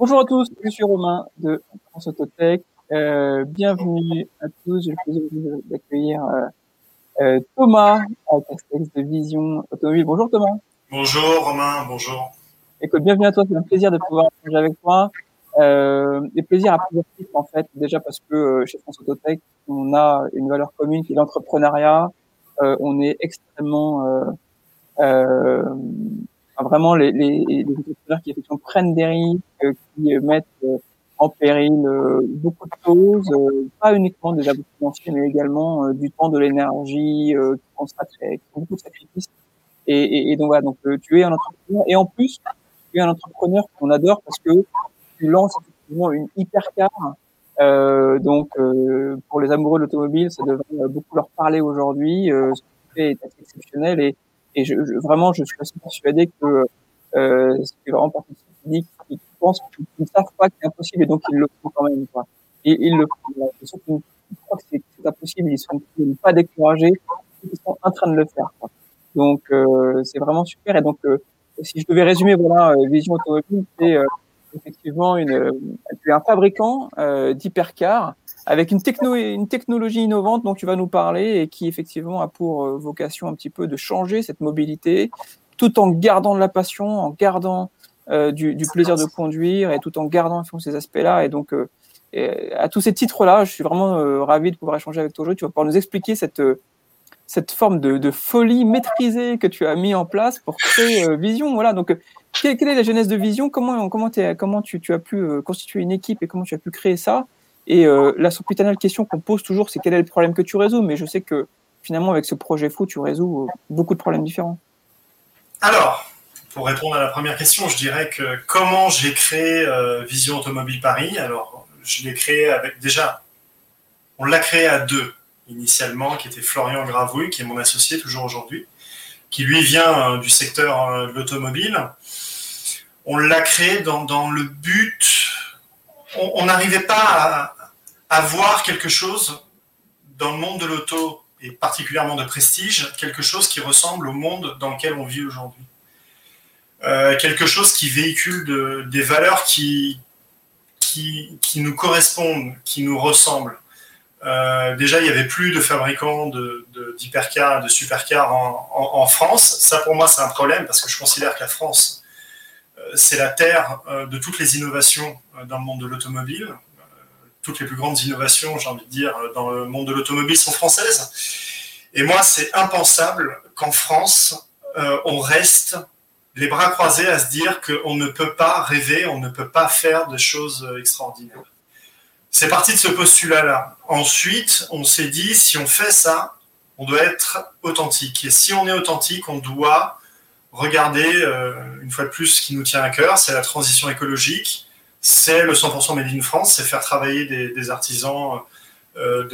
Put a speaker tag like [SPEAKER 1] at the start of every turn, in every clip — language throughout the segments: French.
[SPEAKER 1] Bonjour à tous, je suis Romain de France Autotech. Euh, bienvenue à tous. J'ai le plaisir d'accueillir euh, euh, Thomas à Castex de Vision Automobile. Bonjour Thomas.
[SPEAKER 2] Bonjour Romain, bonjour.
[SPEAKER 1] Écoute, bienvenue à toi. C'est un plaisir de pouvoir échanger avec toi. Euh, des plaisirs à plusieurs titres en fait. Déjà parce que euh, chez France Autotech, on a une valeur commune qui est l'entrepreneuriat. Euh, on est extrêmement euh, euh, vraiment les, les, les, entrepreneurs qui effectivement prennent des risques, qui mettent en péril beaucoup de choses, pas uniquement des avoirs financiers, mais également du temps, de l'énergie, qui consacrent beaucoup de sacrifices. Et, et, et, donc voilà, donc tu es un entrepreneur et en plus tu es un entrepreneur qu'on adore parce que tu lances effectivement une hypercar. Euh, donc euh, pour les amoureux de l'automobile, ça devrait beaucoup leur parler aujourd'hui. Euh, ce que tu fais est exceptionnel et, et je, je, vraiment je suis assez persuadé que euh, c'est vraiment partie qui, qui pensent qu'ils ne savent pas que c'est impossible et donc ils le font quand même. Quoi. Et ils le font. Ils croient que c'est impossible, ils sont pas découragés, ils sont en train de le faire. Quoi. Donc euh, c'est vraiment super et donc euh, si je devais résumer voilà euh, Vision Automobile, c'est euh, effectivement une, euh, un fabricant euh, d'hypercars avec une, techno, une technologie innovante dont tu vas nous parler et qui effectivement a pour vocation un petit peu de changer cette mobilité tout en gardant de la passion, en gardant euh, du, plaisir de conduire et tout en gardant ces aspects-là. Et donc, euh, à tous ces titres-là, je suis vraiment euh, ravi de pouvoir échanger avec toi aujourd'hui. Tu vas pouvoir nous expliquer cette, forme de, folie maîtrisée que tu as mis en place pour créer euh, Vision. Voilà. Donc, quelle, est la genèse de Vision? Comment, comment, tu, as pu euh, constituer une équipe et comment tu as pu créer ça? Et euh, la sempiternelle question qu'on pose toujours, c'est quel est le problème que tu résous? Mais je sais que finalement, avec ce projet fou, tu résous euh, beaucoup de problèmes différents.
[SPEAKER 2] Alors, pour répondre à la première question, je dirais que comment j'ai créé euh, Vision Automobile Paris? Alors, je l'ai créé avec déjà, on l'a créé à deux initialement, qui était Florian Gravouille, qui est mon associé toujours aujourd'hui, qui lui vient du secteur de l'automobile. On l'a créé dans, dans, le but, on n'arrivait pas à, à, voir quelque chose dans le monde de l'auto, et particulièrement de prestige, quelque chose qui ressemble au monde dans lequel on vit aujourd'hui. Euh, quelque chose qui véhicule de, des valeurs qui, qui, nous correspondent, qui nous ressemblent. Euh, déjà, il n'y avait plus de fabricants d'hypercars, de, de, supercars en, France. Ça, pour moi, c'est un problème parce que je considère que la France, euh, c'est la terre de toutes les innovations dans le monde de l'automobile. Euh, toutes les plus grandes innovations, j'ai envie de dire, dans le monde de l'automobile sont françaises. Et moi, c'est impensable qu'en France, on reste les bras croisés à se dire qu'on ne peut pas rêver, on ne peut pas faire de choses extraordinaires. C'est parti de ce postulat-là. Ensuite, on s'est dit, si on fait ça, on doit être authentique. Et si on est authentique, on doit regarder, euh, une fois de plus, ce qui nous tient à cœur, c'est la transition écologique, c'est le 100% Made in France, c'est faire travailler des, artisans euh,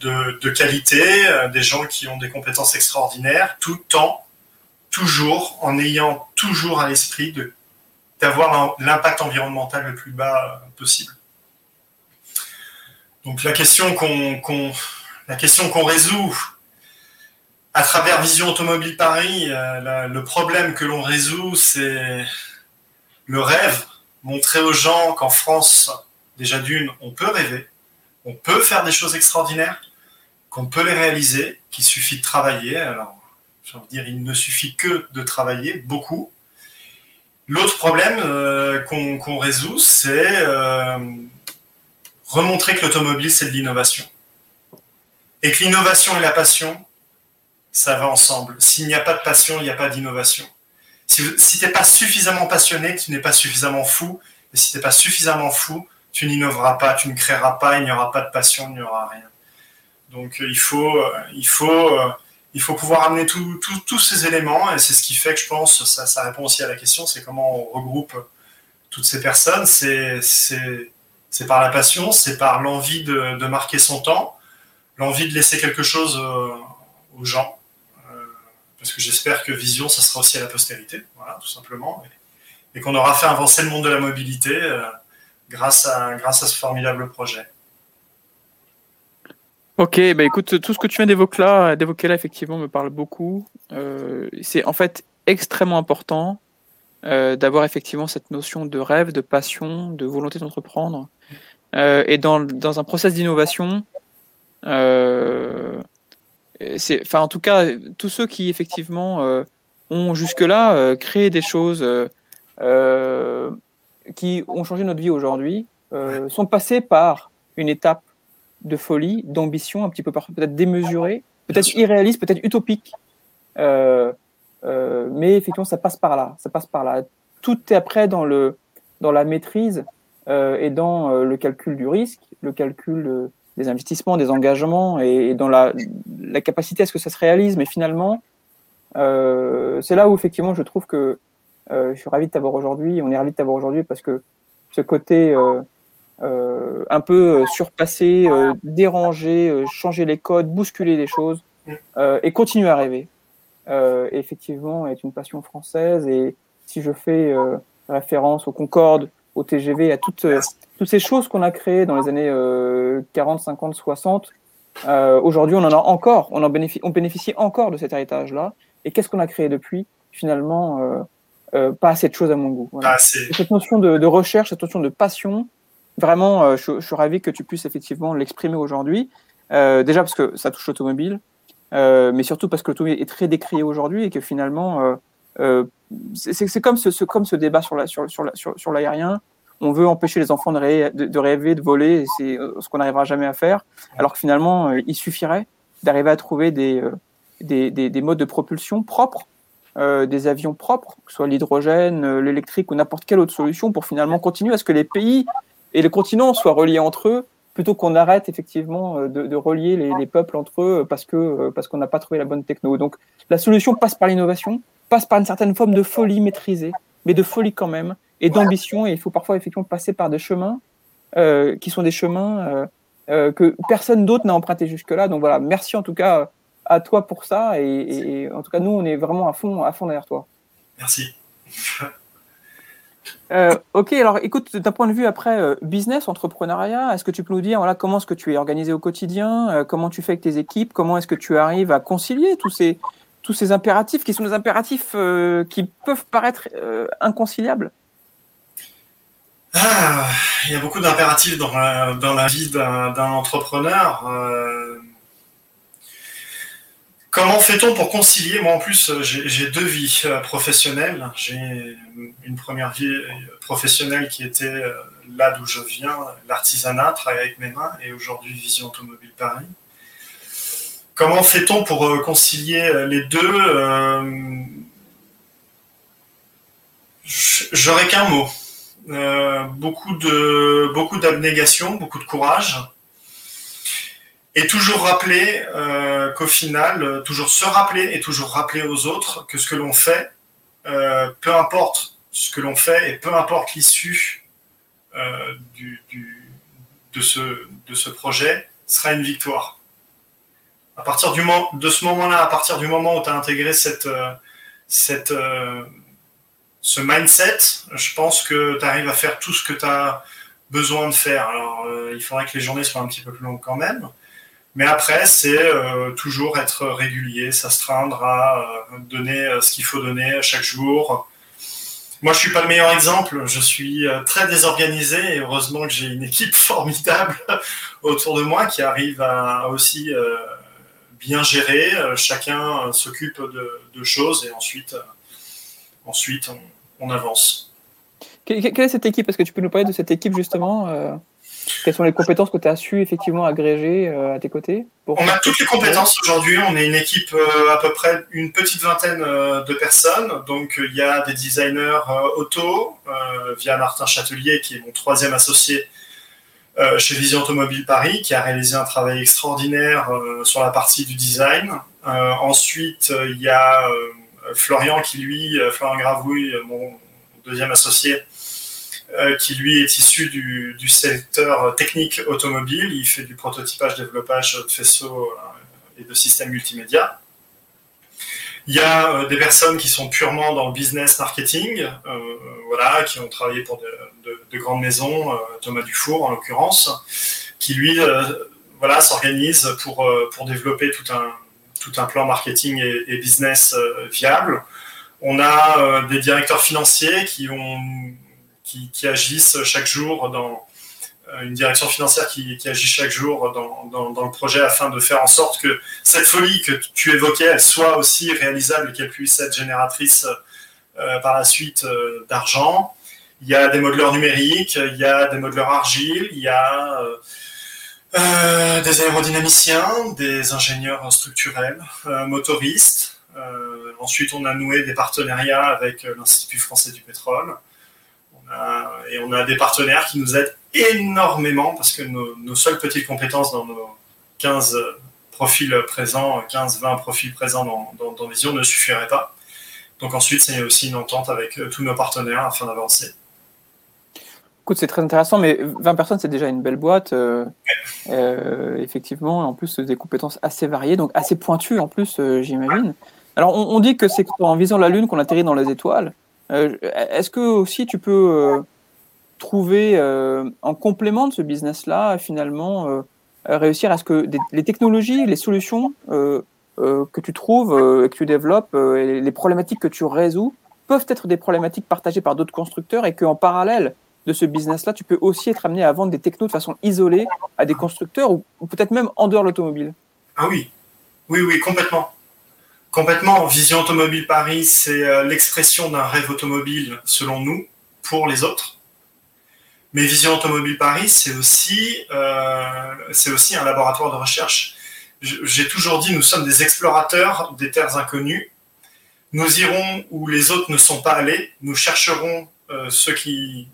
[SPEAKER 2] de, qualité, euh, des gens qui ont des compétences extraordinaires, tout en, toujours, en ayant toujours à l'esprit d'avoir l'impact environnemental le plus bas possible. Donc la question qu'on résout à travers Vision Automobile Paris, euh, le problème que l'on résout, c'est le rêve, montrer aux gens qu'en France, déjà d'une, on peut rêver, on peut faire des choses extraordinaires, qu'on peut les réaliser, qu'il suffit de travailler. Alors, j'ai envie de dire, il ne suffit que de travailler beaucoup. L'autre problème euh, qu'on qu résout, c'est euh, remontrer que l'automobile, c'est de l'innovation. Et que l'innovation et la passion, ça va ensemble. S'il n'y a pas de passion, il n'y a pas d'innovation. Si, si tu n'es pas suffisamment passionné, tu n'es pas suffisamment fou. Et si tu n'es pas suffisamment fou, tu n'innoveras pas, tu ne créeras pas, il n'y aura pas de passion, il n'y aura rien. Donc il faut, il faut, il faut pouvoir amener tous ces éléments et c'est ce qui fait que je pense, ça, ça répond aussi à la question, c'est comment on regroupe toutes ces personnes. C'est par la passion, c'est par l'envie de, marquer son temps, l'envie de laisser quelque chose euh, aux gens. Euh, parce que j'espère que Vision, ça sera aussi à la postérité, voilà, tout simplement. Et, qu'on aura fait avancer le monde de la mobilité euh, grâce, à, ce formidable projet.
[SPEAKER 1] Ok, bah écoute, tout ce que tu viens d'évoquer là, là, effectivement, me parle beaucoup. Euh, c'est en fait extrêmement important d'avoir effectivement cette notion de rêve, de passion, de volonté d'entreprendre. et dans, dans, un process d'innovation, c'est, enfin, en tout cas, tous ceux qui effectivement ont jusque-là créé des choses qui ont changé notre vie aujourd'hui, sont passés par une étape de folie, d'ambition, un petit peu peut-être démesurée, peut-être irréaliste, peut-être utopique. Euh, euh, mais effectivement, ça passe par là. Ça passe par là. Tout est après dans, le, dans la maîtrise euh, et dans euh, le calcul du risque, le calcul euh, des investissements, des engagements et, et, dans la, la capacité à ce que ça se réalise. Mais finalement, c'est là où effectivement je trouve que je suis ravi de t'avoir aujourd'hui. On est ravi de t'avoir aujourd'hui parce que ce côté euh, un peu euh, surpasser, euh, déranger, changer les codes, bousculer les choses et continuer à rêver. effectivement, est une passion française et si je fais référence au Concorde, au TGV, à toutes, toutes ces choses qu'on a créées dans les années 40, 50, 60, aujourd'hui on en a encore, on en bénéficie, on bénéficie encore de cet héritage-là. Et qu'est-ce qu'on a créé depuis? Finalement, pas assez de choses à mon goût. Voilà. Cette notion de, de, recherche, cette notion de passion, vraiment, euh, je, je, suis ravi que tu puisses effectivement l'exprimer aujourd'hui. Euh, déjà parce que ça touche l'automobile, euh, mais surtout parce que l'automobile est très décrié aujourd'hui et que finalement, c'est comme ce, comme ce débat sur l'aérien. La, sur, sur, l'aérien. on veut empêcher les enfants de, rêver, de, rêver, de voler, c'est ce qu'on n'arrivera jamais à faire, alors que finalement, il suffirait d'arriver à trouver des, des, des, des, modes de propulsion propres, euh, des avions propres, que ce soit l'hydrogène, l'électrique ou n'importe quelle autre solution, pour finalement continuer à ce que les pays et les continents soient reliés entre eux, plutôt qu'on arrête effectivement euh, de, de relier les, les, peuples entre eux euh, parce qu'on n'a pas trouvé la bonne techno. Donc la solution passe par l'innovation, passe par une certaine forme de folie maîtrisée, mais de folie quand même, et d'ambition. Et il faut parfois effectivement passer par des chemins euh, qui sont des chemins euh, euh que personne d'autre n'a emprunté jusque-là. Donc voilà, merci en tout cas à toi pour ça. Et, et, et, en tout cas, nous, on est vraiment à fond, à fond derrière toi.
[SPEAKER 2] Merci.
[SPEAKER 1] Euh, ok, alors écoute, d'un point de vue après euh, business, entrepreneuriat, est-ce que tu peux nous dire voilà, comment est-ce que tu es organisé au quotidien, euh, comment tu fais avec tes équipes, comment est-ce que tu arrives à concilier tous ces, tous ces impératifs qui sont des impératifs euh, qui peuvent paraître euh, inconciliables
[SPEAKER 2] ah, Il y a beaucoup d'impératifs dans la, vie d'un entrepreneur. Comment fait-on pour concilier? Moi, en plus, euh, j'ai deux vies euh, professionnelles. J'ai une première vie euh, professionnelle qui était là d'où je viens, l'artisanat, travailler avec mes mains, et aujourd'hui Vision Automobile Paris. Comment fait-on pour concilier les deux J'aurais qu'un mot. beaucoup de beaucoup d'abnégation, beaucoup de courage et toujours rappeler euh, qu'au final, euh, toujours se rappeler et toujours rappeler aux autres que ce que l'on fait, euh, peu importe ce que l'on fait et peu importe l'issue euh, de ce projet, sera une victoire. À partir du moment, de ce moment-là, à partir du moment où tu as intégré cette, euh, cette, euh, ce mindset, je pense que tu arrives à faire tout ce que tu as besoin de faire. Alors, il faudrait que les journées soient un petit peu plus longues quand même, mais après, c'est euh, toujours être régulier, s'astreindre à euh, donner euh, ce qu'il faut donner chaque jour. Moi, je suis pas le meilleur exemple. Je suis euh, très désorganisé et heureusement que j'ai une équipe formidable autour de moi qui arrive à aussi euh, bien gérer. Chacun s'occupe de, de, choses et ensuite, ensuite on, on avance.
[SPEAKER 1] Quelle est cette équipe? Est-ce que tu peux nous parler de cette équipe justement quelles sont les compétences que tu as su effectivement agréger euh, à tes côtés
[SPEAKER 2] pour... On a toutes les compétences aujourd'hui. On est une équipe euh, à peu près une petite vingtaine euh, de personnes. Donc il y a des designers auto via Martin Châtelier qui est mon troisième associé chez Vision Automobile Paris qui a réalisé un travail extraordinaire sur la partie du design. ensuite il y a Florian qui lui, Florian Gravouille, mon deuxième associé, euh, qui lui est issu du, du, secteur technique automobile. Il fait du prototypage, développage de faisceaux euh, et de systèmes multimédia. Il y a euh, des personnes qui sont purement dans le business marketing, euh, voilà, qui ont travaillé pour de, de, de grandes maisons, euh, Thomas Dufour en l'occurrence, qui lui, voilà, s'organise pour pour développer tout un tout un plan marketing et, et business viable. On a des directeurs financiers qui, ont, qui, qui, agissent chaque jour dans une direction financière qui, agit chaque jour dans, le projet afin de faire en sorte que cette folie que tu évoquais, soit aussi réalisable et qu'elle puisse être génératrice euh, par la suite euh, d'argent. Il y a des modeleurs numériques, il y a des modeleurs argile, il y a euh, euh, des aérodynamiciens, des ingénieurs structurels, euh, motoristes. Euh, ensuite, on a noué des partenariats avec l'Institut français du pétrole. Et on a des partenaires qui nous aident énormément parce que nos, nos seules petites compétences dans nos 15 profils présents, 15-20 profils présents dans, dans, dans, Vision ne suffiraient pas. Donc ensuite, c'est aussi une entente avec tous nos partenaires afin d'avancer.
[SPEAKER 1] Écoute, c'est très intéressant, mais 20 personnes, c'est déjà une belle boîte. Euh, euh, effectivement, en plus, des compétences assez variées, donc assez pointues en plus, euh, j'imagine. Alors, on, on, dit que c'est en visant la Lune qu'on atterrit dans les étoiles. Euh, Est-ce que aussi tu peux euh, trouver, euh, en complément de ce business-là, finalement, réussir à ce que les technologies, les solutions que tu trouves, que tu développes, et les problématiques que tu résous, peuvent être des problématiques partagées par d'autres constructeurs et qu'en parallèle, de ce business-là, tu peux aussi être amené à vendre des technos de façon isolée à des constructeurs ou, peut-être même en dehors de l'automobile.
[SPEAKER 2] Ah oui, oui, oui, complètement. Complètement. Vision Automobile Paris, c'est euh, l'expression d'un rêve automobile, selon nous, pour les autres. Mais Vision Automobile Paris, c'est aussi, euh, aussi un laboratoire de recherche. J'ai toujours dit, nous sommes des explorateurs des terres inconnues. Nous irons où les autres ne sont pas allés. Nous chercherons euh, ceux qui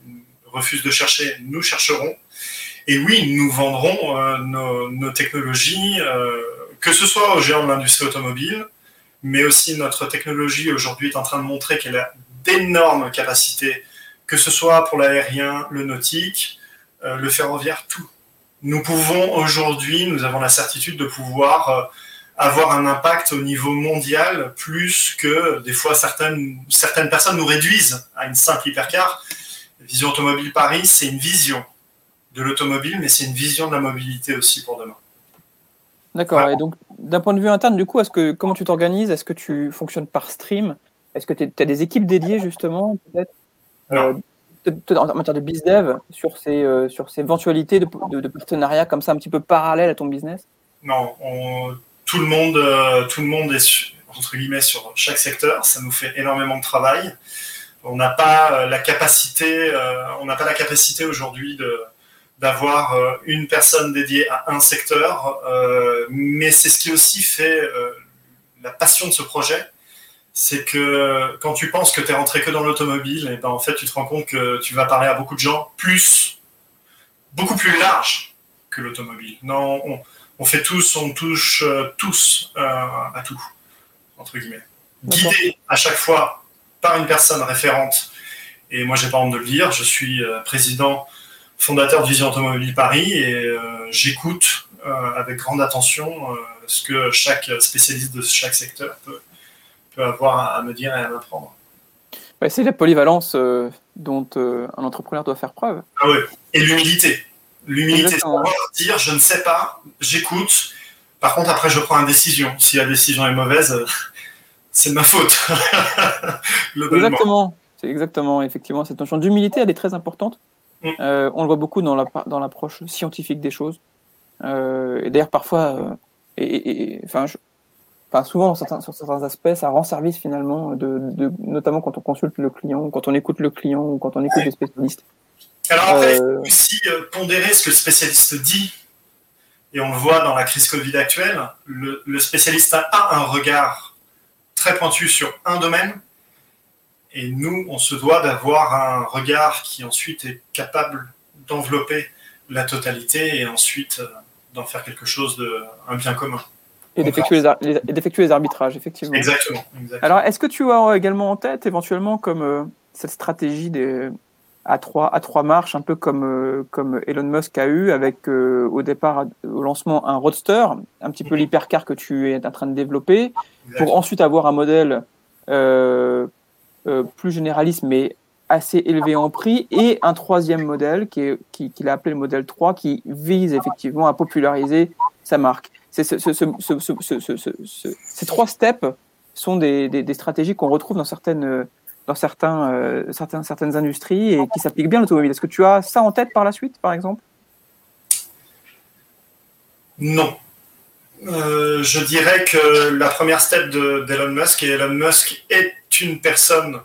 [SPEAKER 2] refusent de chercher, nous chercherons. Et oui, nous vendrons euh, nos, nos, technologies, que ce soit aux géants de l'industrie automobile, mais aussi notre technologie aujourd'hui est en train de montrer qu'elle a d'énormes capacités, que ce soit pour l'aérien, le nautique, euh, le ferroviaire, tout. Nous pouvons aujourd'hui, nous avons la certitude de pouvoir euh, avoir un impact au niveau mondial plus que des fois certaines, certaines personnes nous réduisent à une simple hypercar. Vision Automobile Paris, c'est une vision de l'automobile, mais c'est une vision de la mobilité aussi pour demain.
[SPEAKER 1] D'accord. Voilà. Et donc, d'un point de vue interne, du coup, est-ce que comment tu t'organises? Est-ce que tu fonctionnes par stream? Est-ce que tu as des équipes dédiées justement, peut-être? En matière de bizdev sur ces euh, sur ces éventualités de, de, de, partenariat comme ça un petit peu parallèle à ton business?
[SPEAKER 2] Non, on, tout le monde euh, tout le monde est entre guillemets sur chaque secteur. Ça nous fait énormément de travail. On n'a pas la capacité, euh, on n'a pas la capacité aujourd'hui de d'avoir euh, une personne dédiée à un secteur, euh, mais c'est ce qui aussi fait euh, la passion de ce projet, c'est que quand tu penses que tu es rentré que dans l'automobile, et ben en fait tu te rends compte que tu vas parler à beaucoup de gens plus, beaucoup plus large que l'automobile. Non, on, on, fait tous, on touche euh, tous à tout entre guillemets, guidé à chaque fois par une personne référente. Et moi, j'ai pas honte de le dire, je suis euh, président fondateur de Vision Automobile Paris et euh, j'écoute euh, avec grande attention euh, ce que chaque spécialiste de chaque secteur peut, peut avoir à me dire et à m'apprendre.
[SPEAKER 1] Ouais, c'est la polyvalence euh, dont euh, un entrepreneur doit faire preuve.
[SPEAKER 2] Ah ouais. Et l'humilité. L'humilité, c'est dire je ne sais pas, j'écoute. Par contre, après, je prends une décision. Si la décision est mauvaise, c'est de ma faute.
[SPEAKER 1] exactement. C'est exactement, effectivement, cette notion d'humilité, elle est très importante. Mm. Euh, on le voit beaucoup dans l'approche la, dans scientifique des choses. Euh, et d'ailleurs, parfois, euh, et, et, enfin, je, enfin, souvent, certains, sur certains aspects, ça rend service finalement, de, de, notamment quand on consulte le client, quand on écoute le client, ou quand on écoute les spécialistes.
[SPEAKER 2] Alors après, il faut aussi pondérer ce que le spécialiste dit. Et on le voit dans la crise Covid actuelle, le, le spécialiste a un regard très pointu sur un domaine, et nous, on se doit d'avoir un regard qui ensuite est capable d'envelopper la totalité et ensuite euh, d'en faire quelque chose de un bien commun.
[SPEAKER 1] Et d'effectuer les, les, les, arbitrages, effectivement.
[SPEAKER 2] Exactement. exactement.
[SPEAKER 1] Alors, est-ce que tu as également en tête, éventuellement, comme euh, cette stratégie des, à trois, à trois marches, un peu comme, euh, comme Elon Musk a eu, avec euh, au départ, au lancement, un roadster, un petit peu mhm. l'hypercar que tu es en train de développer, Exactement. pour ensuite avoir un modèle euh, euh, plus généraliste, mais assez élevé en prix, et un troisième modèle qui qu'il qui a appelé le modèle 3, qui vise effectivement à populariser sa marque. Ces trois steps sont des, stratégies qu'on retrouve dans certains, certaines industries et qui s'appliquent bien à l'automobile. Est-ce que tu as ça en tête par la suite, par exemple?
[SPEAKER 2] Non. je dirais que la première step d'Elon Musk, et Elon Musk est une personne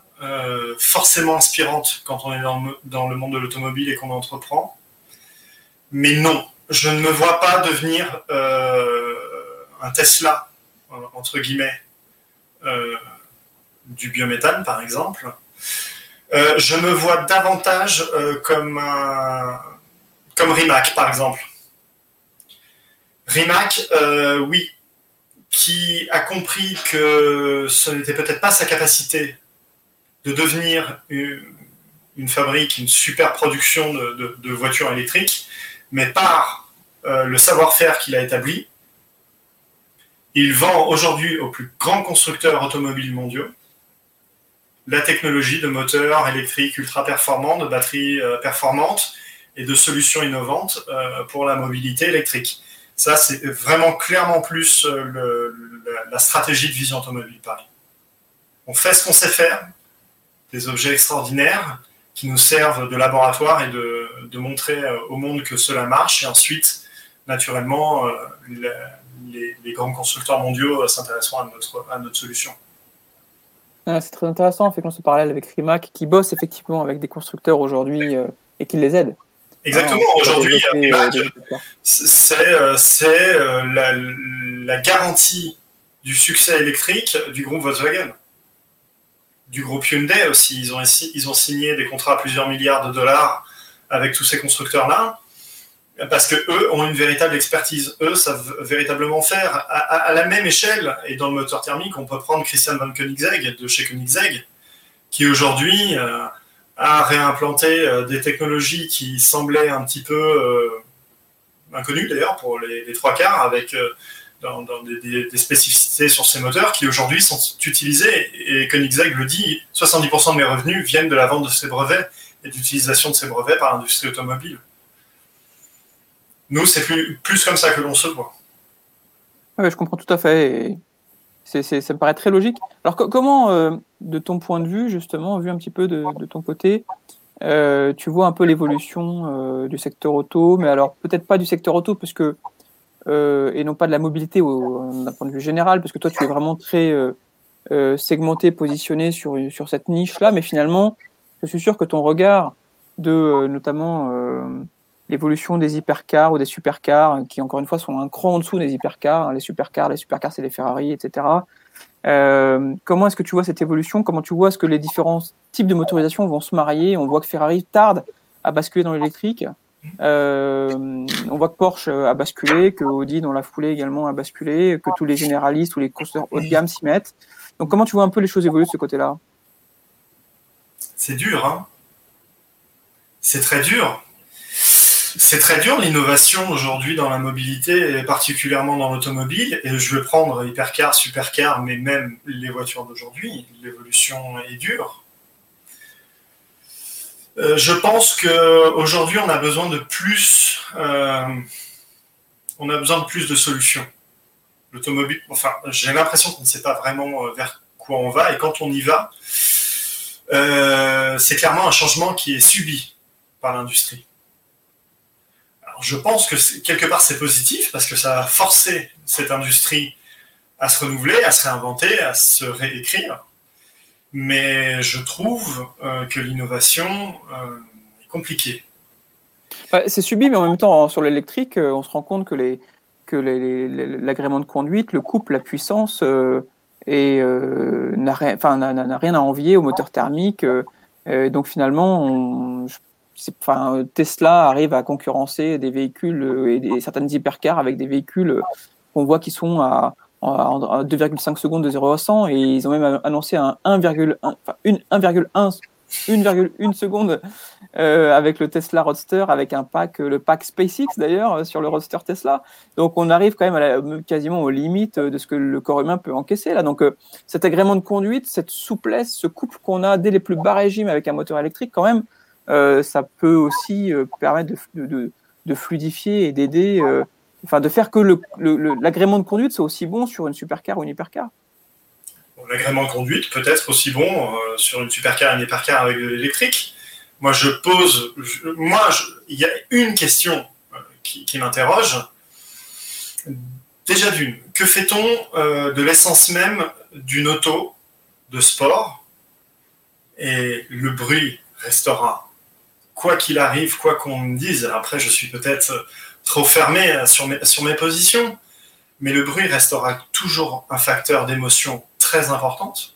[SPEAKER 2] forcément inspirante quand on est dans le monde de l'automobile et qu'on entreprend. Mais non, je ne me vois pas devenir euh, un Tesla, entre guillemets, euh, du biométhane, par exemple. Euh, je me vois davantage comme, comme Rimac, par exemple. Rimac, oui, qui a compris que ce n'était peut-être pas sa capacité de devenir une, fabrique, une super production de voitures électriques, mais par euh, le savoir-faire qu'il a établi, il vend aujourd'hui aux plus grands constructeurs automobiles mondiaux la technologie de moteurs électriques ultra performants, de batteries euh, performantes et de solutions innovantes euh, pour la mobilité électrique. Ça, c'est vraiment clairement plus la stratégie de Vision Automobile Paris. On fait ce qu'on sait faire, des objets extraordinaires, qui nous servent de laboratoire et de, de, montrer euh, au monde que cela marche. Et ensuite, naturellement, euh, les, les, grands constructeurs mondiaux euh, s'intéresseront à notre, à notre solution.
[SPEAKER 1] Ah, c'est très intéressant, fait qu'on se parallèle avec Rimac, qui bosse effectivement avec des constructeurs aujourd'hui et qui les aide.
[SPEAKER 2] Exactement, ah, aujourd'hui, c'est la, la garantie du succès électrique du groupe Volkswagen du groupe Hyundai aussi. Ils ont, signé des contrats à plusieurs milliards de dollars avec tous ces constructeurs-là, parce que eux ont une véritable expertise. Eux savent véritablement faire à, la même échelle, et dans le moteur thermique, on peut prendre Christian van Koenigsegg de chez Koenigsegg, qui aujourd'hui euh, a réimplanté euh, des technologies qui semblaient un petit peu euh, inconnues d'ailleurs pour les, trois quarts, avec dans, des, spécificités sur ces moteurs qui aujourd'hui sont utilisés. Et Koenigsegg le dit, 70% de mes revenus viennent de la vente de ces brevets et d'utilisation de ces brevets par l'industrie automobile. Nous, c'est plus, comme ça que l'on se voit.
[SPEAKER 1] Oui, je comprends tout à fait. ça me paraît très logique. Alors, comment, euh, de ton point de vue, justement, vu un petit peu de, ton côté, euh, tu vois un peu l'évolution euh, du secteur auto, mais alors peut-être pas du secteur auto, parce que et non pas de la mobilité d'un point de vue général, parce que toi, tu es vraiment très euh, euh, segmenté, positionné sur, sur cette niche-là, mais finalement, je suis sûr que ton regard de notamment l'évolution des hypercars ou des supercars, qui encore une fois sont un cran en dessous des hypercars, les supercars, les supercars, c'est les Ferrari, etc. comment est-ce que tu vois cette évolution? Comment tu vois ce que les différents types de motorisation vont se marier? On voit que Ferrari tarde à basculer dans l'électrique. Euh, on voit que Porsche a basculé, que Audi dans la foulée également a basculé, que tous les généralistes ou les constructeurs haut de gamme s'y mettent. Donc comment tu vois un peu les choses évoluer de ce côté-là?
[SPEAKER 2] C'est dur, hein C'est très dur. C'est très dur l'innovation aujourd'hui dans la mobilité, et particulièrement dans l'automobile. Et je veux prendre hypercar, supercar, mais même les voitures d'aujourd'hui. L'évolution est dure. Euh, je pense qu'aujourd'hui, on a besoin de plus. Euh, on a besoin de plus de solutions. L'automobile, enfin, j'ai l'impression qu'on ne sait pas vraiment euh, vers quoi on va, et quand on y va, c'est clairement un changement qui est subi par l'industrie. Alors, je pense que quelque part c'est positif parce que ça a forcé cette industrie à se renouveler, à se réinventer, à se réécrire mais je trouve euh, que l'innovation euh, est compliquée.
[SPEAKER 1] c'est subi, mais en même temps, sur l'électrique, euh, on se rend compte que, l'agrément de conduite, le couple, la puissance, et n'a rien, rien à envier au moteur thermique. donc finalement, Tesla arrive à concurrencer des véhicules et certaines hypercars avec des véhicules qu'on voit qui sont à, en 2,5 secondes de 0 à 100 et ils ont même annoncé un 1,1 enfin, 1,1 seconde euh, avec le Tesla Roadster, avec le pack SpaceX d'ailleurs, euh, sur le Roadster Tesla. Donc on arrive quand même quasiment aux limites de ce que le corps humain peut encaisser là. Donc euh, cet agrément de conduite, cette souplesse, ce couple qu'on a dès les plus bas régimes avec un moteur électrique, quand même, ça peut aussi permettre de, fluidifier et d'aider enfin de faire que l'agrément de conduite soit aussi bon sur une supercar ou une hypercar.
[SPEAKER 2] l'agrément de conduite peut être aussi bon sur une supercar et une hypercar avec de l'électrique. Moi, je pose, moi, il y a une question qui, qui m'interroge. Déjà d'une, que fait-on de l'essence même d'une auto de sport? Et le bruit restera. Quoi qu'il arrive, quoi qu'on me dise, après je suis peut-être trop fermé sur mes, sur mes positions, mais le bruit restera toujours un facteur d'émotion très importante.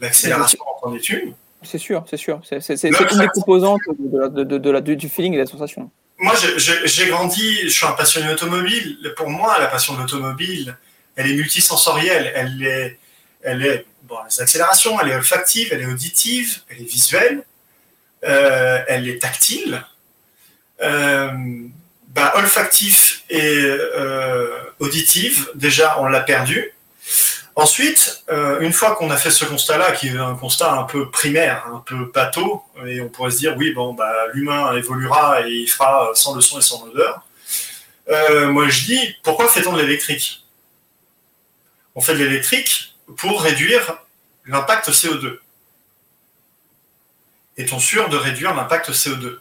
[SPEAKER 2] L'accélération en est une.
[SPEAKER 1] C'est sûr, c'est sûr. C'est une des composantes de du feeling et de la sensation.
[SPEAKER 2] Moi, j'ai grandi, je suis un passionné automobile. Pour moi, la passion de l'automobile, elle est multisensorielle. Elle est, elle est bon, les accélérations, elle est olfactive, elle est auditive, elle est visuelle, euh, elle est tactile. Euh, bah, olfactif et euh, auditive, déjà on l'a perdu. Ensuite, une fois qu'on a fait ce constat-là, qui est un constat un peu primaire, un peu bateau, et on pourrait se dire oui, bon, bah, l'humain évoluera et il fera sans le son et sans odeur. moi je dis, pourquoi fait-on de l'électrique? On fait de l'électrique pour réduire l'impact CO2 Est-on sûr de réduire l'impact CO2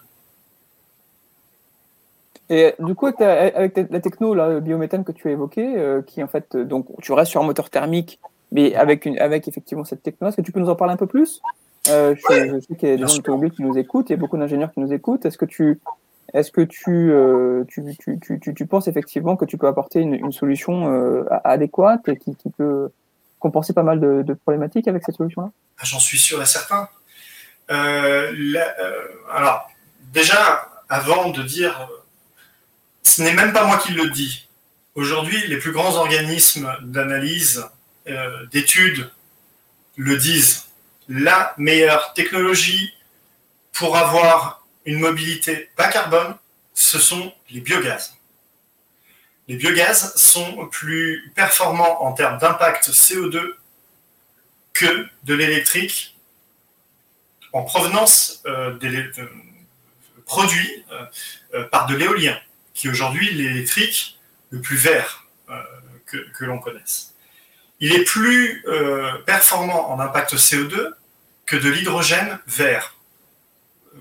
[SPEAKER 1] et du coup, avec la techno, le biométhane que tu as évoqué, euh, qui en fait, euh, donc tu restes sur un moteur thermique, mais avec, une, avec effectivement cette techno, est-ce que tu peux nous en parler un peu plus? Euh, je, sais qu'il y a des gens automobiles qui nous écoutent, il y a beaucoup d'ingénieurs qui nous écoutent. Est-ce que tu, est-ce que tu, tu, tu, tu, penses effectivement que tu peux apporter une, solution adéquate et qui, qui peut compenser pas mal de, problématiques avec cette solution-là?
[SPEAKER 2] Ah, J'en suis sûr et certain. Euh, euh, alors, déjà, avant de dire, ce n'est même pas moi qui le dis. Aujourd'hui, les plus grands organismes d'analyse, euh, d'études le disent. La meilleure technologie pour avoir une mobilité bas carbone, ce sont les biogaz les biogaz sont plus performants en termes d'impact CO2 que de l'électrique en provenance euh, euh, euh, par de l'éolien, qui aujourd'hui l'électrique le plus vert que, que l'on connaisse. Il est plus performant en impact CO2 que de l'hydrogène vert.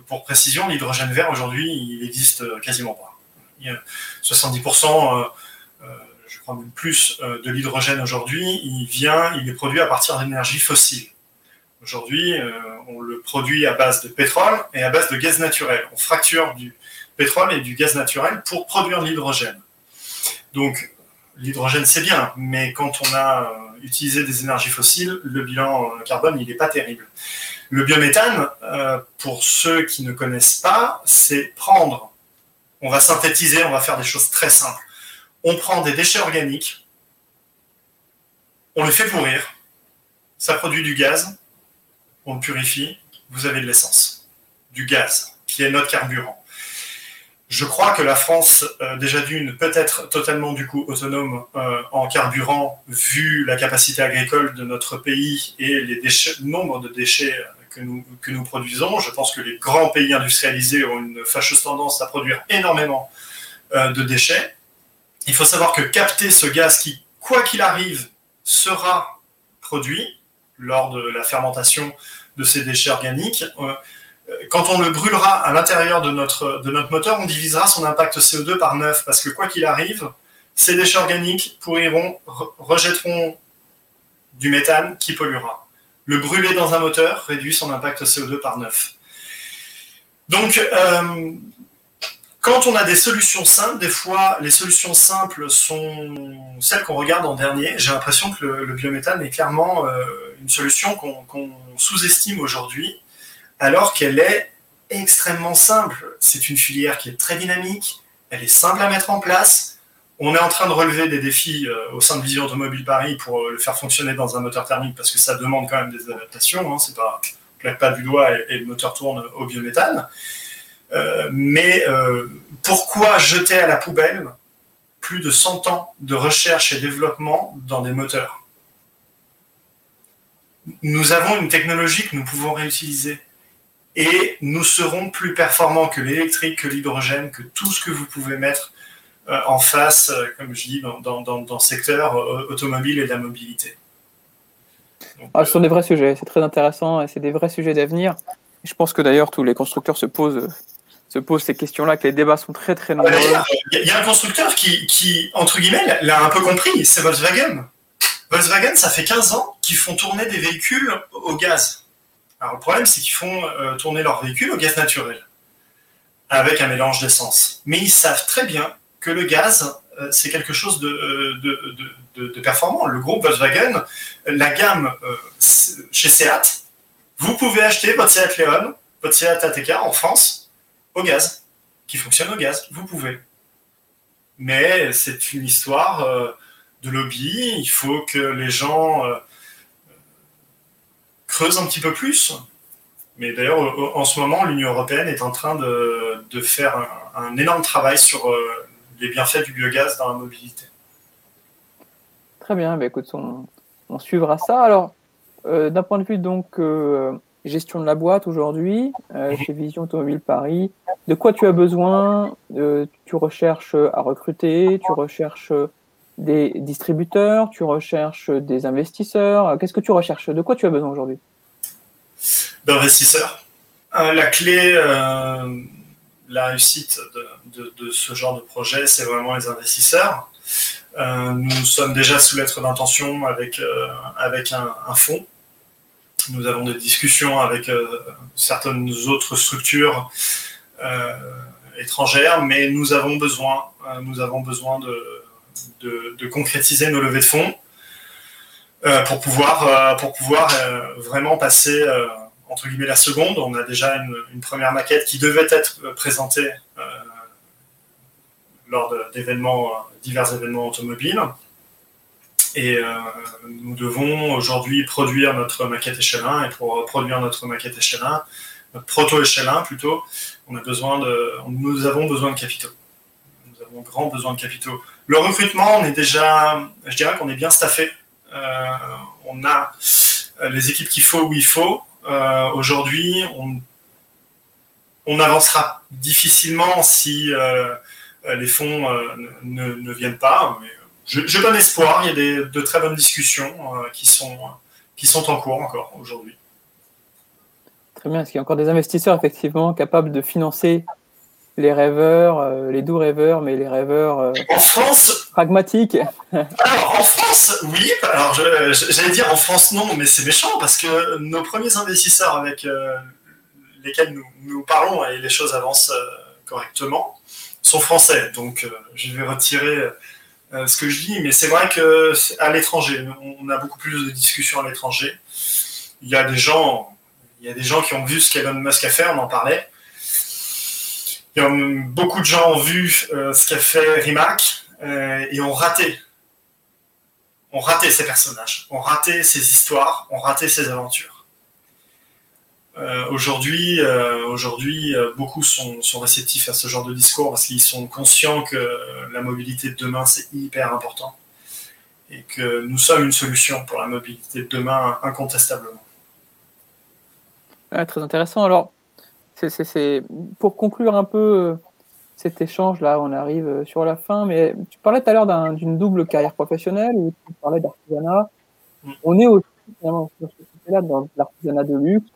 [SPEAKER 2] Pour précision, l'hydrogène vert aujourd'hui, il n'existe quasiment pas. 70%, euh, euh, je crois même plus, euh, de l'hydrogène aujourd'hui, il vient, il est produit à partir d'énergie fossile. Aujourd'hui, on le produit à base de pétrole et à base de gaz naturel. On fracture du pétrole et du gaz naturel pour produire l'hydrogène. Donc, l'hydrogène, c'est bien, mais quand on a utilisé des énergies fossiles, le bilan carbone, il n'est pas terrible. Le biométhane, pour ceux qui ne connaissent pas, c'est prendre on va synthétiser, on va faire des choses très simples. On prend des déchets organiques, on les fait pourrir, ça produit du gaz, on le purifie, vous avez de l'essence, du gaz, qui est notre carburant. Je crois que la France, euh, déjà d'une, peut être totalement du coup autonome euh, en carburant, vu la capacité agricole de notre pays et les le nombre de déchets que nous, que nous produisons. Je pense que les grands pays industrialisés ont une fâcheuse tendance à produire énormément euh, de déchets. Il faut savoir que capter ce gaz qui, quoi qu'il arrive, sera produit lors de la fermentation de ces déchets organiques. Quand on le brûlera à l'intérieur de notre, de notre moteur, on divisera son impact CO2 par 9, parce que quoi qu'il arrive, ces déchets organiques pourriront, rejetteront du méthane qui polluera. Le brûler dans un moteur réduit son impact CO2 par 9. Donc, euh, quand on a des solutions simples, des fois, les solutions simples sont celles qu'on regarde en dernier. J'ai l'impression que le, biométhane est clairement euh, une solution qu'on sous-estime aujourd'hui, alors qu'elle est extrêmement simple. C'est une filière qui est très dynamique, elle est simple à mettre en place, on est en train de relever des défis euh, au sein de Vision Automobile Paris pour euh, le faire fonctionner dans un moteur thermique parce que ça demande quand même des adaptations. Hein, c'est pas claque pas du doigt et, le moteur tourne au biométhane. Euh, mais pourquoi jeter à la poubelle plus de 100 ans de recherche et développement dans des moteurs? Nous avons une technologie que nous pouvons réutiliser et nous serons plus performants que l'électrique, que l'hydrogène, que tout ce que vous pouvez mettre euh, en face, euh, comme je dis, dans, le secteur euh, automobile et de la mobilité.
[SPEAKER 1] Ah, ce sont des vrais sujets, c'est très intéressant et c'est des vrais sujets d'avenir. Je pense que d'ailleurs tous les constructeurs se posent, se posent ces questions-là, que les débats sont très très nombreux.
[SPEAKER 2] Il y a un constructeur qui, qui entre guillemets, l'a un peu compris, c'est Volkswagen. Volkswagen, ça fait 15 ans qu'ils font tourner des véhicules au gaz. Alors le problème, c'est qu'ils font euh, tourner leurs véhicules au gaz naturel, avec un mélange d'essence. Mais ils savent très bien que le gaz, euh, c'est quelque chose euh, de, de, performant. Le groupe Volkswagen, la gamme chez Seat, vous pouvez acheter votre Seat Leon, votre Seat ATK en France au gaz, qui fonctionne au gaz. Vous pouvez. Mais c'est une histoire de lobby. Il faut que les gens creuse un petit peu plus. Mais d'ailleurs, en ce moment, l'Union européenne est en train de, faire un, énorme travail sur euh, les bienfaits du biogaz dans la mobilité.
[SPEAKER 1] Très bien, bah, écoute, on, suivra ça. Alors, euh, d'un point de vue donc euh, gestion de la boîte aujourd'hui, mhm. chez Vision Automobile Paris, de quoi tu as besoin Tu recherches à recruter, tu recherches des distributeurs, tu recherches des investisseurs. Qu'est-ce que tu recherches? De quoi tu as besoin aujourd'hui?
[SPEAKER 2] D'investisseurs. Euh, la clé, euh, la réussite de, ce genre de projet, c'est vraiment les investisseurs. Euh, nous sommes déjà sous lettre d'intention avec, avec un, un, fonds. Nous avons des discussions avec certaines autres structures étrangères, mais nous avons besoin, nous avons besoin de, de, concrétiser nos levées de fonds euh, pour pouvoir, euh, pour pouvoir euh, vraiment passer entre guillemets la seconde. On a déjà une, première maquette qui devait être présentée lors d'événements, divers événements automobiles. Et nous devons aujourd'hui produire notre maquette échelle 1. Et pour produire notre maquette échelle 1, notre proto-échelle 1 plutôt, on a besoin de, nous avons besoin de capitaux. Grand besoin de capitaux le recrutement, on est déjà, je dirais qu'on est bien staffé. Euh, on a euh, les équipes qu'il faut où il faut. Euh, aujourd'hui, on, avancera difficilement si les fonds ne, viennent pas. J'ai bon espoir. Il y a de très bonnes discussions qui, sont, qui sont en cours encore aujourd'hui.
[SPEAKER 1] Très bien. Est-ce qu'il y a encore des investisseurs effectivement capables de financer les rêveurs, euh, les doux rêveurs, mais les rêveurs
[SPEAKER 2] euh, en France,
[SPEAKER 1] pragmatiques.
[SPEAKER 2] Alors en France, oui. Alors j'allais dire en France non, mais c'est méchant parce que nos premiers investisseurs avec euh, lesquels nous, nous, parlons et les choses avancent correctement sont français. Donc je vais retirer ce que je dis, mais c'est vrai que à l'étranger, on a beaucoup plus de discussions à l'étranger. Il y a des gens, il y a des gens qui ont vu ce qu'Elon Musk a fait, on en parlait beaucoup de gens ont vu euh, ce qu'a fait Rimac euh, et ont raté. Ont raté ces personnages, ont raté ces histoires, ont raté ces aventures. Euh, aujourd'hui, beaucoup sont, réceptifs à ce genre de discours parce qu'ils sont conscients que la mobilité de demain, c'est hyper important et que nous sommes une solution pour la mobilité de demain incontestablement.
[SPEAKER 1] très intéressant. Alors, c'est pour conclure un peu euh, cet échange là, on arrive euh, sur la fin. Mais tu parlais tout à l'heure d'une double carrière professionnelle ou tu parlais d'artisanat. Mm. On est aussi finalement là dans l'artisanat de luxe.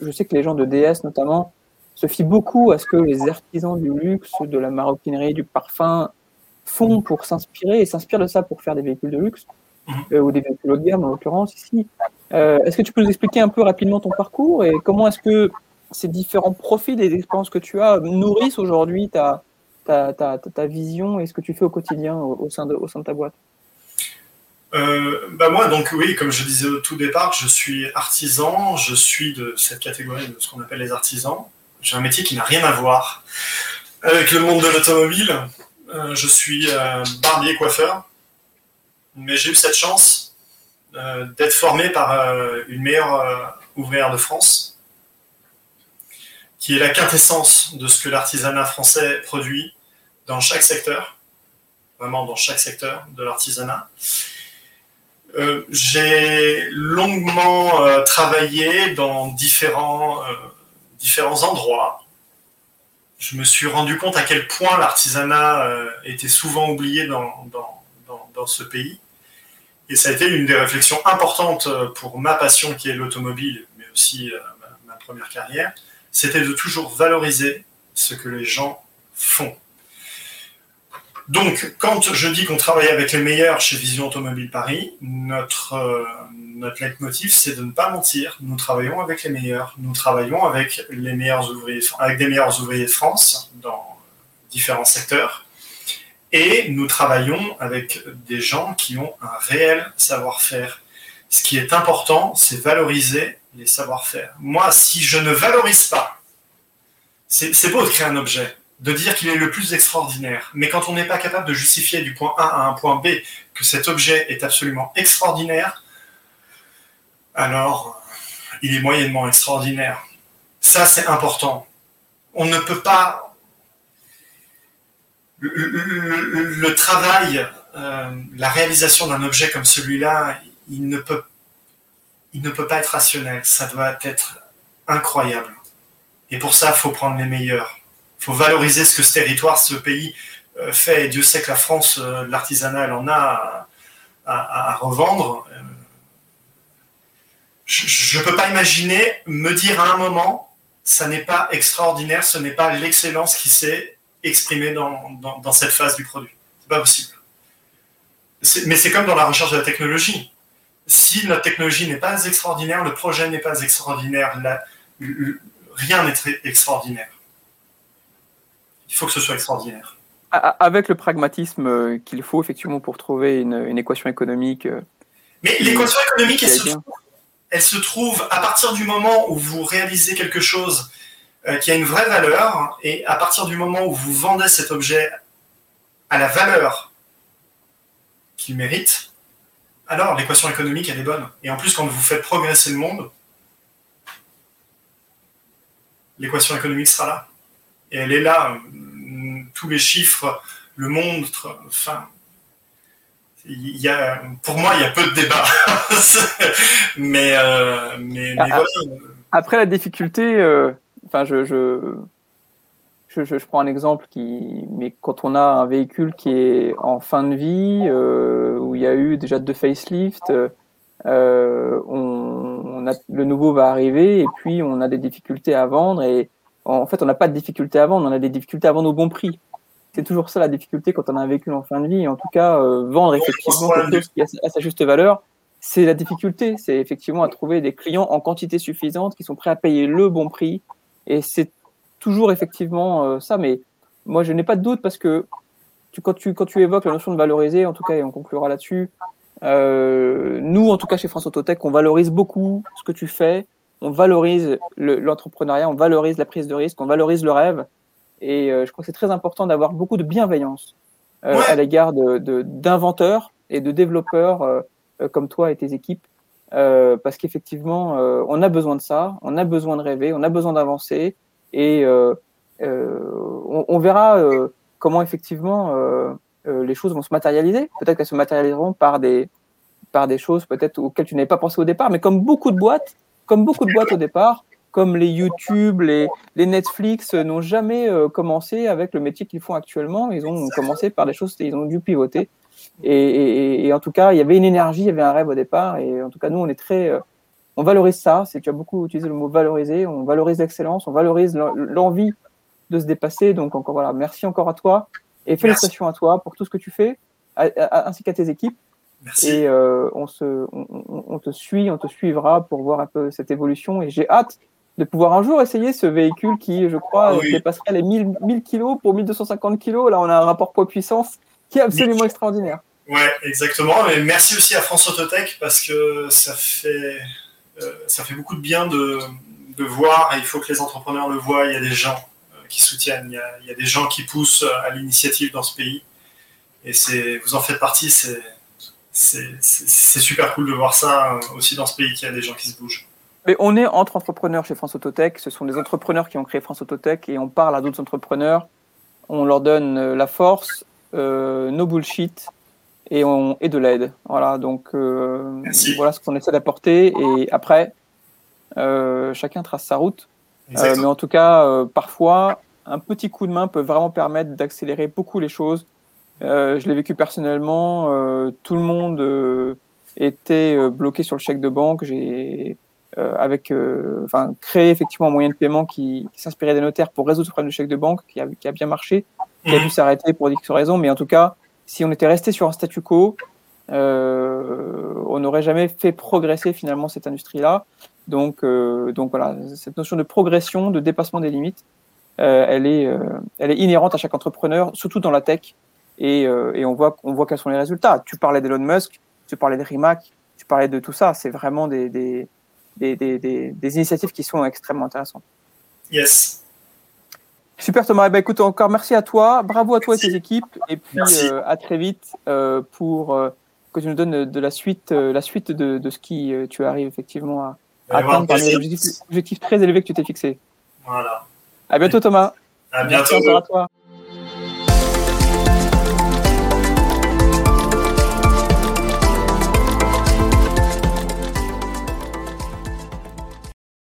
[SPEAKER 1] je sais que les gens de DS notamment se fient beaucoup à ce que les artisans du luxe, de la maroquinerie, du parfum font pour s'inspirer et s'inspirent de ça pour faire des véhicules de luxe mm. euh, ou des véhicules haut de gamme en l'occurrence ici. est-ce que tu peux nous expliquer un peu rapidement ton parcours et comment est-ce que ces différents profils des expériences que tu as nourrissent aujourd'hui ta, ta, ta, ta, vision et ce que tu fais au quotidien au, sein, de, au sein de ta boîte?
[SPEAKER 2] Euh, bah moi, donc oui, comme je disais au tout départ, je suis artisan, je suis de cette catégorie de ce qu'on appelle les artisans. J'ai un métier qui n'a rien à voir avec le monde de l'automobile. Euh, je suis euh, barbier coiffeur, mais j'ai eu cette chance d'être formé par une meilleure ouvrière de France qui est la quintessence de ce que l'artisanat français produit dans chaque secteur, vraiment dans chaque secteur de l'artisanat. Euh, j'ai longuement euh, travaillé dans différents, euh, différents endroits. Je me suis rendu compte à quel point l'artisanat était souvent oublié dans, dans, dans, ce pays. et ça a été une des réflexions importantes pour ma passion qui est l'automobile, mais aussi ma, première carrière, c'était de toujours valoriser ce que les gens font. Donc, quand je dis qu'on travaille avec les meilleurs chez Vision Automobile Paris, notre, notre leitmotiv, c'est de ne pas mentir. Nous travaillons avec les meilleurs. Nous travaillons avec, les meilleurs ouvriers, avec des meilleurs ouvriers de France dans différents secteurs. Et nous travaillons avec des gens qui ont un réel savoir-faire. Ce qui est important, c'est valoriser les savoir-faire. Moi, si je ne valorise pas, c'est beau de créer un objet, de dire qu'il est le plus extraordinaire, mais quand on n'est pas capable de justifier du point A à un point B que cet objet est absolument extraordinaire, alors il est moyennement extraordinaire. Ça, c'est important. On ne peut pas... Le, travail, euh, la réalisation d'un objet comme celui-là, il ne peut il ne peut pas être rationnel, ça doit être incroyable. Et pour ça, il faut prendre les meilleurs. Il faut valoriser ce que ce territoire, ce pays euh, fait. Et Dieu sait que la France, euh, l'artisanat, elle en a à, revendre. Euh, je ne peux pas imaginer me dire à un moment, ça n'est pas extraordinaire, ce n'est pas l'excellence qui s'est exprimée dans, dans, cette phase du produit. C'est pas possible. Mais c'est comme dans la recherche de la technologie si notre technologie n'est pas extraordinaire, le projet n'est pas extraordinaire, rien n'est extraordinaire. Il faut que ce soit extraordinaire.
[SPEAKER 1] Avec le pragmatisme euh, qu'il faut effectivement pour trouver une, équation économique. Euh,
[SPEAKER 2] Mais l'équation économique, elle se, trouve, à partir du moment où vous réalisez quelque chose euh, qui a une vraie valeur, et à partir du moment où vous vendez cet objet à la valeur qu'il mérite, alors l'équation économique, elle est bonne. Et en plus, quand vous faites progresser le monde, l'équation économique sera là. Et elle est là. Tous les chiffres le montrent. Enfin, il y a, pour moi, il y a peu de débat. mais, euh, mais,
[SPEAKER 1] ah, Après la difficulté, euh, enfin, je, je, prends un exemple qui, mais quand on a un véhicule qui est en fin de vie, euh, où il y a eu déjà deux facelifts, euh, on, a, le nouveau va arriver et puis on a des difficultés à vendre et en fait on n'a pas de difficultés à vendre, on a des difficultés à vendre au bon prix. C'est toujours ça la difficulté quand on a un véhicule en fin de vie. En tout cas, euh, vendre effectivement quelque chose qui a, sa juste valeur, c'est la difficulté. C'est effectivement à trouver des clients en quantité suffisante qui sont prêts à payer le bon prix. Et c'est toujours effectivement euh, ça, mais moi je n'ai pas de doute parce que tu, quand, tu, quand tu évoques la notion de valoriser, en tout cas, et on conclura là-dessus, euh, nous, en tout cas chez France Autotech, on valorise beaucoup ce que tu fais, on valorise l'entrepreneuriat, on valorise la prise de risque, on valorise le rêve, et euh, je crois que c'est très important d'avoir beaucoup de bienveillance à l'égard d'inventeurs de, et de développeurs comme toi et tes équipes. parce qu'effectivement, on a besoin de ça, on a besoin de rêver, on a besoin d'avancer, et euh, euh, on, verra euh, comment effectivement les choses vont se matérialiser. Peut-être qu'elles se matérialiseront par des, par des choses peut-être auxquelles tu n'avais pas pensé au départ, mais comme beaucoup de boîtes, comme beaucoup de boîtes au départ, comme les YouTube, les, les Netflix n'ont jamais commencé avec le métier qu'ils font actuellement. Ils ont commencé par des choses, ils ont dû pivoter. Et, et, en tout cas, il y avait une énergie, il y avait un rêve au départ. Et en tout cas, nous, on est très, on valorise ça. C'est tu as beaucoup utilisé le mot valoriser. On valorise l'excellence, on valorise l'envie de se dépasser. Donc encore voilà, merci encore à toi et félicitations à toi pour tout ce que tu fais, ainsi qu'à tes équipes.
[SPEAKER 2] Merci.
[SPEAKER 1] Et euh, on, se, on, te suit, on te suivra pour voir un peu cette évolution. Et j'ai hâte de pouvoir un jour essayer ce véhicule qui, je crois, ah dépasserait les 1000, 1000 kilos pour 1250 kilos. Là, on a un rapport poids-puissance qui est absolument extraordinaire.
[SPEAKER 2] Ouais, exactement. Et merci aussi à France Autotech parce que ça fait ça fait beaucoup de bien de, voir, et il faut que les entrepreneurs le voient, il y a des gens euh, qui soutiennent, il y, a, des gens qui poussent à l'initiative dans ce pays. Et vous en faites partie, c'est, super cool de voir ça euh, aussi dans ce pays qu'il y a des gens qui se bougent.
[SPEAKER 1] Mais on est entre entrepreneurs chez France Autotech. Ce sont des entrepreneurs qui ont créé France Autotech et on parle à d'autres entrepreneurs. On leur donne la force, euh, no bullshit et, on, et de l'aide. Voilà, donc euh, voilà ce qu'on essaie d'apporter. Et après, euh, chacun trace sa route. Euh, mais en tout cas, parfois, un petit coup de main peut vraiment permettre d'accélérer beaucoup les choses. je l'ai vécu personnellement. tout le monde été bloqué sur le chèque de banque. J'ai avec, enfin, créé effectivement un moyen de paiement qui, s'inspirait des notaires pour résoudre ce problème de chèque de banque, qui a, qui a bien marché, qui a dû s'arrêter pour X raisons. Mais en tout cas, si on était resté sur un statu quo, on n'aurait jamais fait progresser finalement cette industrie-là. Donc, donc voilà, cette notion de progression, de dépassement des limites, elle, est, elle est inhérente à chaque entrepreneur, surtout dans la tech. Et, et on voit, on voit quels sont les résultats. Tu parlais d'Elon Musk, tu parlais de Rimac, tu parlais de tout ça. C'est vraiment des, des, des, des, des initiatives qui sont extrêmement intéressantes.
[SPEAKER 2] Yes.
[SPEAKER 1] Super Thomas, eh ben, écoute, encore merci à toi, bravo à toi et tes équipes, et puis euh, à très vite euh, pour euh, que tu nous donnes de la suite, la suite de, de, ce qui tu arrives effectivement à, atteindre par les objectifs, objectifs, très élevés que tu t'es fixé.
[SPEAKER 2] Voilà.
[SPEAKER 1] À bientôt Thomas.
[SPEAKER 2] À bientôt.
[SPEAKER 1] Merci encore à toi.